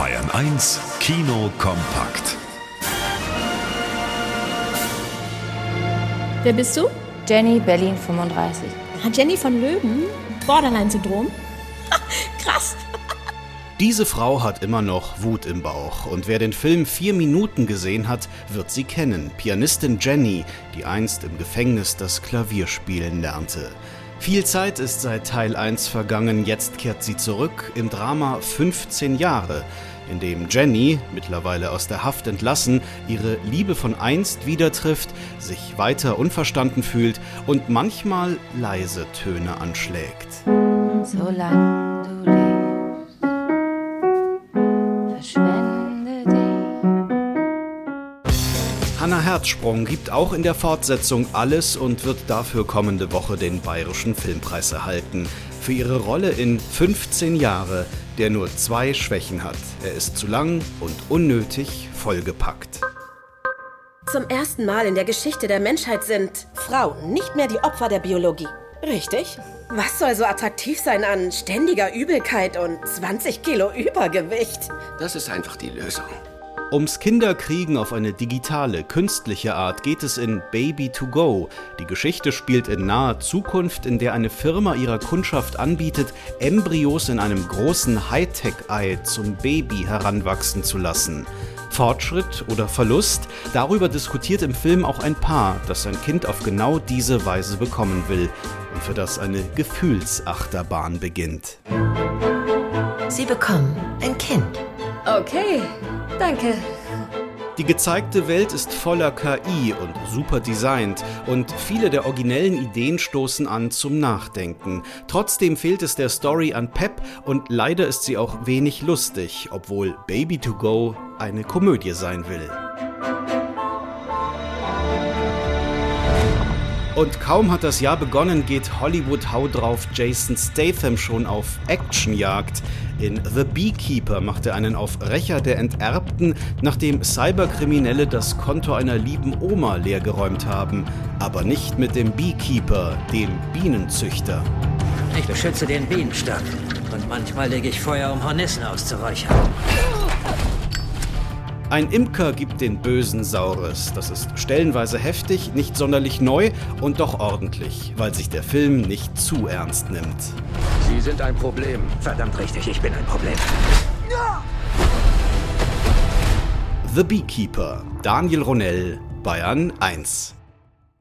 Bayern 1 Kino kompakt. Wer bist du? Jenny, Berlin 35. Ah, Jenny von Löwen? Borderline-Syndrom? Krass. Diese Frau hat immer noch Wut im Bauch und wer den Film vier Minuten gesehen hat, wird sie kennen. Pianistin Jenny, die einst im Gefängnis das Klavier spielen lernte. Viel Zeit ist seit Teil 1 vergangen, jetzt kehrt sie zurück im Drama 15 Jahre, in dem Jenny, mittlerweile aus der Haft entlassen, ihre Liebe von einst wieder trifft, sich weiter unverstanden fühlt und manchmal leise Töne anschlägt. Solange du Hannah Herzsprung gibt auch in der Fortsetzung alles und wird dafür kommende Woche den Bayerischen Filmpreis erhalten. Für ihre Rolle in 15 Jahre, der nur zwei Schwächen hat. Er ist zu lang und unnötig vollgepackt. Zum ersten Mal in der Geschichte der Menschheit sind Frauen nicht mehr die Opfer der Biologie. Richtig? Was soll so attraktiv sein an ständiger Übelkeit und 20 Kilo Übergewicht? Das ist einfach die Lösung. Ums Kinderkriegen auf eine digitale, künstliche Art geht es in Baby to Go. Die Geschichte spielt in naher Zukunft, in der eine Firma ihrer Kundschaft anbietet, Embryos in einem großen Hightech-Ei zum Baby heranwachsen zu lassen. Fortschritt oder Verlust, darüber diskutiert im Film auch ein Paar, das sein Kind auf genau diese Weise bekommen will und für das eine Gefühlsachterbahn beginnt. Sie bekommen ein Kind. Okay, danke. Die gezeigte Welt ist voller KI und super designt und viele der originellen Ideen stoßen an zum Nachdenken. Trotzdem fehlt es der Story an Pep und leider ist sie auch wenig lustig, obwohl Baby to Go eine Komödie sein will. Und kaum hat das Jahr begonnen, geht Hollywood Hau drauf Jason Statham schon auf Actionjagd. In The Beekeeper macht er einen auf Rächer der Enterbten, nachdem Cyberkriminelle das Konto einer lieben Oma leergeräumt haben. Aber nicht mit dem Beekeeper, dem Bienenzüchter. Ich beschütze den Bienenstock. Und manchmal lege ich Feuer, um Hornissen auszuräuchern. Ein Imker gibt den Bösen Saures. Das ist stellenweise heftig, nicht sonderlich neu und doch ordentlich, weil sich der Film nicht zu ernst nimmt. Sie sind ein Problem. Verdammt richtig, ich bin ein Problem. The Beekeeper, Daniel Ronell, Bayern 1.